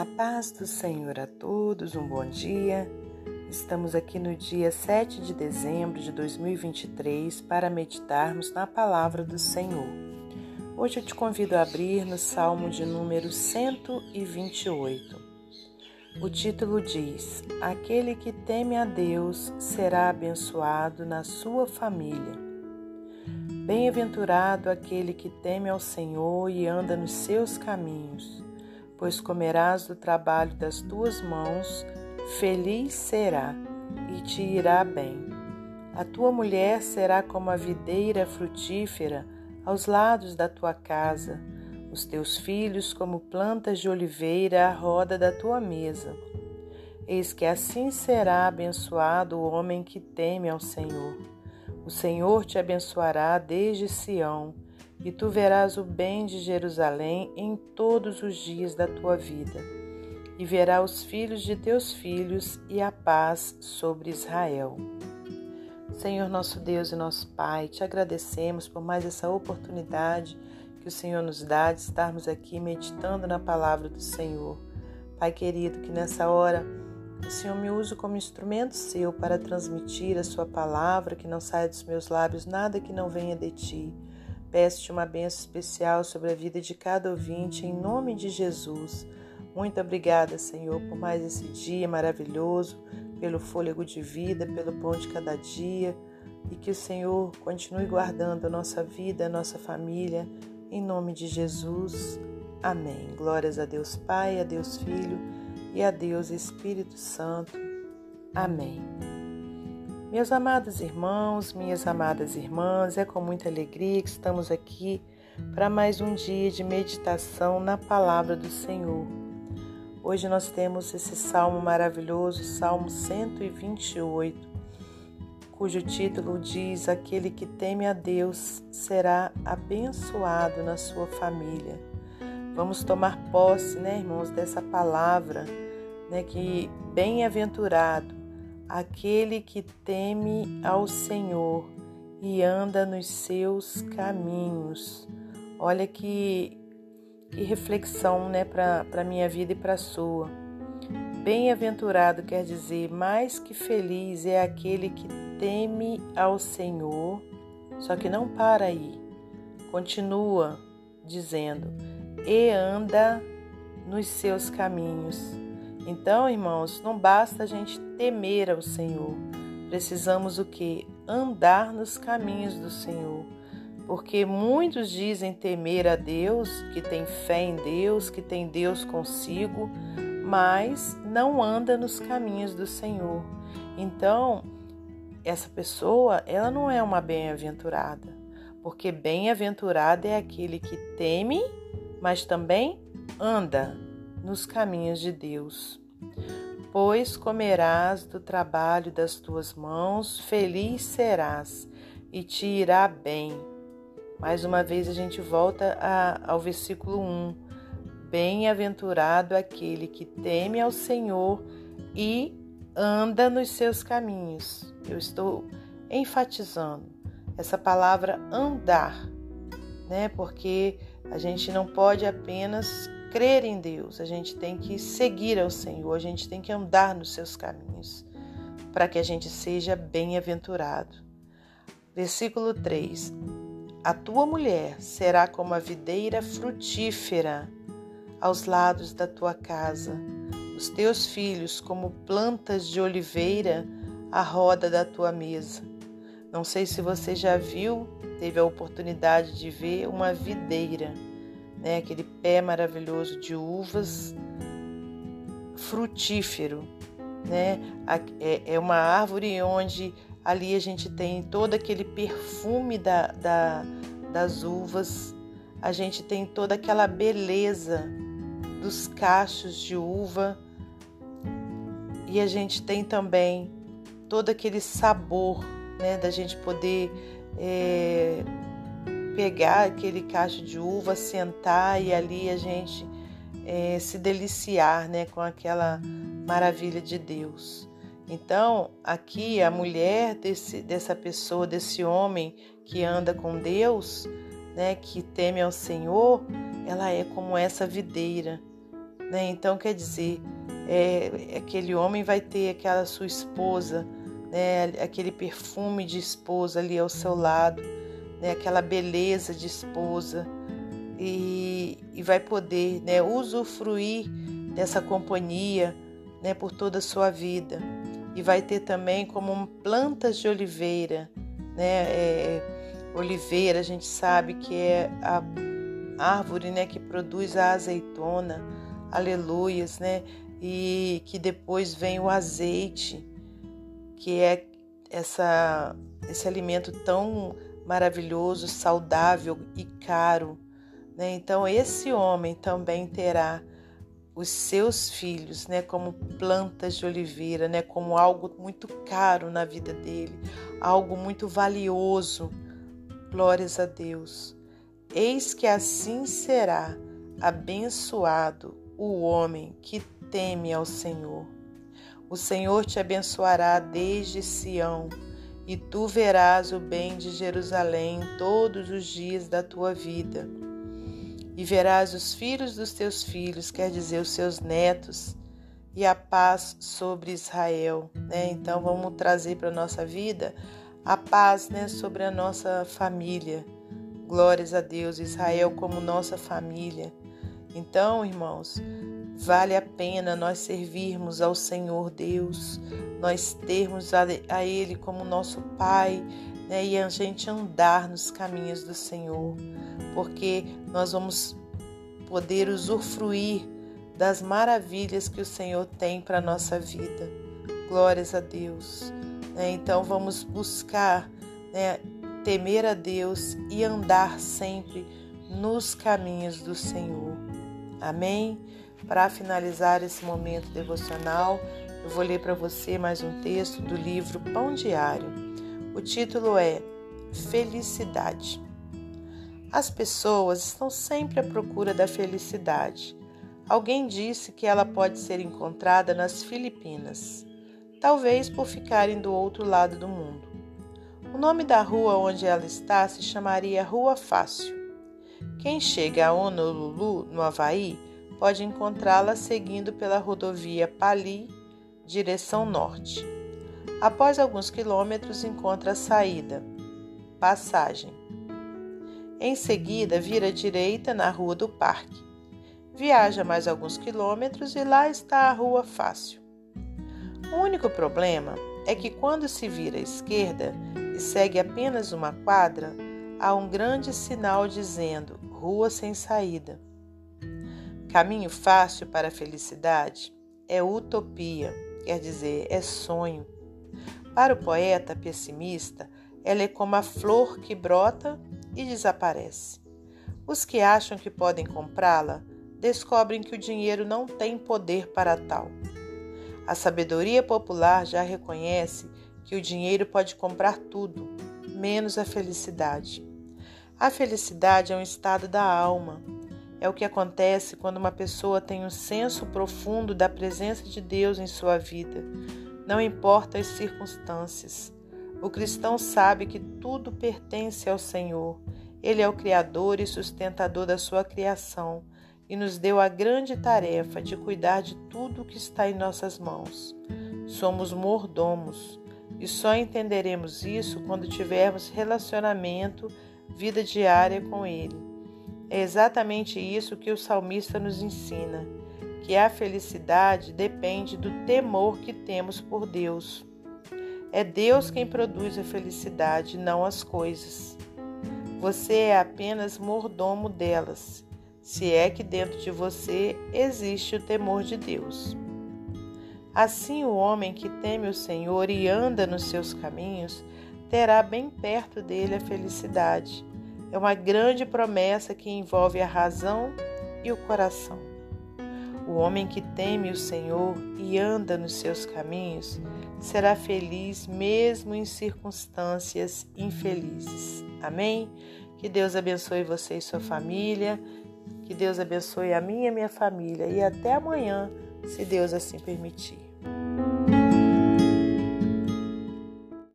A paz do Senhor a todos, um bom dia. Estamos aqui no dia 7 de dezembro de 2023 para meditarmos na palavra do Senhor. Hoje eu te convido a abrir no Salmo de número 128. O título diz: Aquele que teme a Deus será abençoado na sua família. Bem-aventurado aquele que teme ao Senhor e anda nos seus caminhos pois comerás do trabalho das tuas mãos, feliz será e te irá bem. A tua mulher será como a videira frutífera aos lados da tua casa, os teus filhos como plantas de oliveira à roda da tua mesa. Eis que assim será abençoado o homem que teme ao Senhor. O Senhor te abençoará desde Sião e tu verás o bem de Jerusalém em todos os dias da tua vida, e verá os filhos de teus filhos e a paz sobre Israel. Senhor nosso Deus e nosso Pai, te agradecemos por mais essa oportunidade que o Senhor nos dá de estarmos aqui meditando na palavra do Senhor. Pai querido, que nessa hora o Senhor me use como instrumento seu para transmitir a sua palavra, que não saia dos meus lábios nada que não venha de ti Peço-te uma bênção especial sobre a vida de cada ouvinte, em nome de Jesus. Muito obrigada, Senhor, por mais esse dia maravilhoso, pelo fôlego de vida, pelo pão de cada dia, e que o Senhor continue guardando a nossa vida, a nossa família, em nome de Jesus. Amém. Glórias a Deus Pai, a Deus Filho e a Deus Espírito Santo. Amém. Meus amados irmãos, minhas amadas irmãs, é com muita alegria que estamos aqui para mais um dia de meditação na palavra do Senhor. Hoje nós temos esse salmo maravilhoso, Salmo 128, cujo título diz: Aquele que teme a Deus será abençoado na sua família. Vamos tomar posse, né, irmãos, dessa palavra, né, que bem-aventurado aquele que teme ao Senhor e anda nos seus caminhos. Olha que, que reflexão né, para a minha vida e para a sua. Bem-aventurado quer dizer mais que feliz é aquele que teme ao Senhor, só que não para aí. Continua dizendo, e anda nos seus caminhos. Então, irmãos, não basta a gente temer ao Senhor. Precisamos o que? Andar nos caminhos do Senhor. Porque muitos dizem temer a Deus, que tem fé em Deus, que tem Deus consigo, mas não anda nos caminhos do Senhor. Então, essa pessoa, ela não é uma bem-aventurada, porque bem-aventurada é aquele que teme, mas também anda nos caminhos de Deus. Pois comerás do trabalho das tuas mãos, feliz serás e te irá bem. Mais uma vez a gente volta a, ao versículo 1. Bem-aventurado aquele que teme ao Senhor e anda nos seus caminhos. Eu estou enfatizando essa palavra andar, né? Porque a gente não pode apenas crer em Deus, a gente tem que seguir ao Senhor, a gente tem que andar nos seus caminhos, para que a gente seja bem-aventurado. Versículo 3: A tua mulher será como a videira frutífera aos lados da tua casa, os teus filhos como plantas de oliveira à roda da tua mesa. Não sei se você já viu, teve a oportunidade de ver uma videira né? aquele pé maravilhoso de uvas frutífero. Né? É, é uma árvore onde ali a gente tem todo aquele perfume da, da, das uvas, a gente tem toda aquela beleza dos cachos de uva e a gente tem também todo aquele sabor né, da gente poder é, pegar aquele cacho de uva, sentar e ali a gente é, se deliciar né, com aquela maravilha de Deus. Então, aqui a mulher desse, dessa pessoa, desse homem que anda com Deus, né, que teme ao Senhor, ela é como essa videira, Né? Então, quer dizer, é, aquele homem vai ter aquela sua esposa, né? aquele perfume de esposa ali ao seu lado, né? aquela beleza de esposa, e, e vai poder né? usufruir dessa companhia né? por toda a sua vida. E vai ter também como plantas de oliveira, né? É, oliveira, a gente sabe que é a árvore, né, que produz a azeitona, aleluias, né? E que depois vem o azeite, que é essa esse alimento tão maravilhoso, saudável e caro, né? Então esse homem também terá os seus filhos, né, como plantas de oliveira, né, como algo muito caro na vida dele, algo muito valioso. Glórias a Deus. Eis que assim será abençoado o homem que teme ao Senhor. O Senhor te abençoará desde Sião, e tu verás o bem de Jerusalém todos os dias da tua vida e verás os filhos dos teus filhos, quer dizer, os seus netos, e a paz sobre Israel. Né? Então vamos trazer para a nossa vida a paz né, sobre a nossa família. Glórias a Deus, Israel como nossa família. Então, irmãos, vale a pena nós servirmos ao Senhor Deus, nós termos a, Ele como nosso Pai né, e a gente andar nos caminhos do Senhor porque nós vamos poder usufruir das maravilhas que o Senhor tem para a nossa vida. Glórias a Deus. Né? Então vamos buscar né, temer a Deus e andar sempre nos caminhos do Senhor. Amém? Para finalizar esse momento devocional, eu vou ler para você mais um texto do livro Pão Diário. O título é Felicidade. As pessoas estão sempre à procura da felicidade. Alguém disse que ela pode ser encontrada nas Filipinas, talvez por ficarem do outro lado do mundo. O nome da rua onde ela está se chamaria Rua Fácil. Quem chega a Honolulu, no Havaí, pode encontrá-la seguindo pela rodovia Pali, direção norte. Após alguns quilômetros, encontra a saída, passagem em seguida, vira à direita na Rua do Parque. Viaja mais alguns quilômetros e lá está a Rua Fácil. O único problema é que quando se vira à esquerda e segue apenas uma quadra, há um grande sinal dizendo Rua sem saída. Caminho fácil para a felicidade é utopia, quer dizer, é sonho. Para o poeta pessimista, ela é como a flor que brota e desaparece. Os que acham que podem comprá-la descobrem que o dinheiro não tem poder para tal. A sabedoria popular já reconhece que o dinheiro pode comprar tudo, menos a felicidade. A felicidade é um estado da alma. É o que acontece quando uma pessoa tem um senso profundo da presença de Deus em sua vida, não importa as circunstâncias. O cristão sabe que tudo pertence ao Senhor. Ele é o Criador e sustentador da sua criação e nos deu a grande tarefa de cuidar de tudo que está em nossas mãos. Somos mordomos e só entenderemos isso quando tivermos relacionamento, vida diária com Ele. É exatamente isso que o salmista nos ensina: que a felicidade depende do temor que temos por Deus. É Deus quem produz a felicidade, não as coisas. Você é apenas mordomo delas, se é que dentro de você existe o temor de Deus. Assim, o homem que teme o Senhor e anda nos seus caminhos terá bem perto dele a felicidade. É uma grande promessa que envolve a razão e o coração. O homem que teme o Senhor e anda nos seus caminhos será feliz mesmo em circunstâncias infelizes. Amém? Que Deus abençoe você e sua família. Que Deus abençoe a minha e a minha família. E até amanhã, se Deus assim permitir.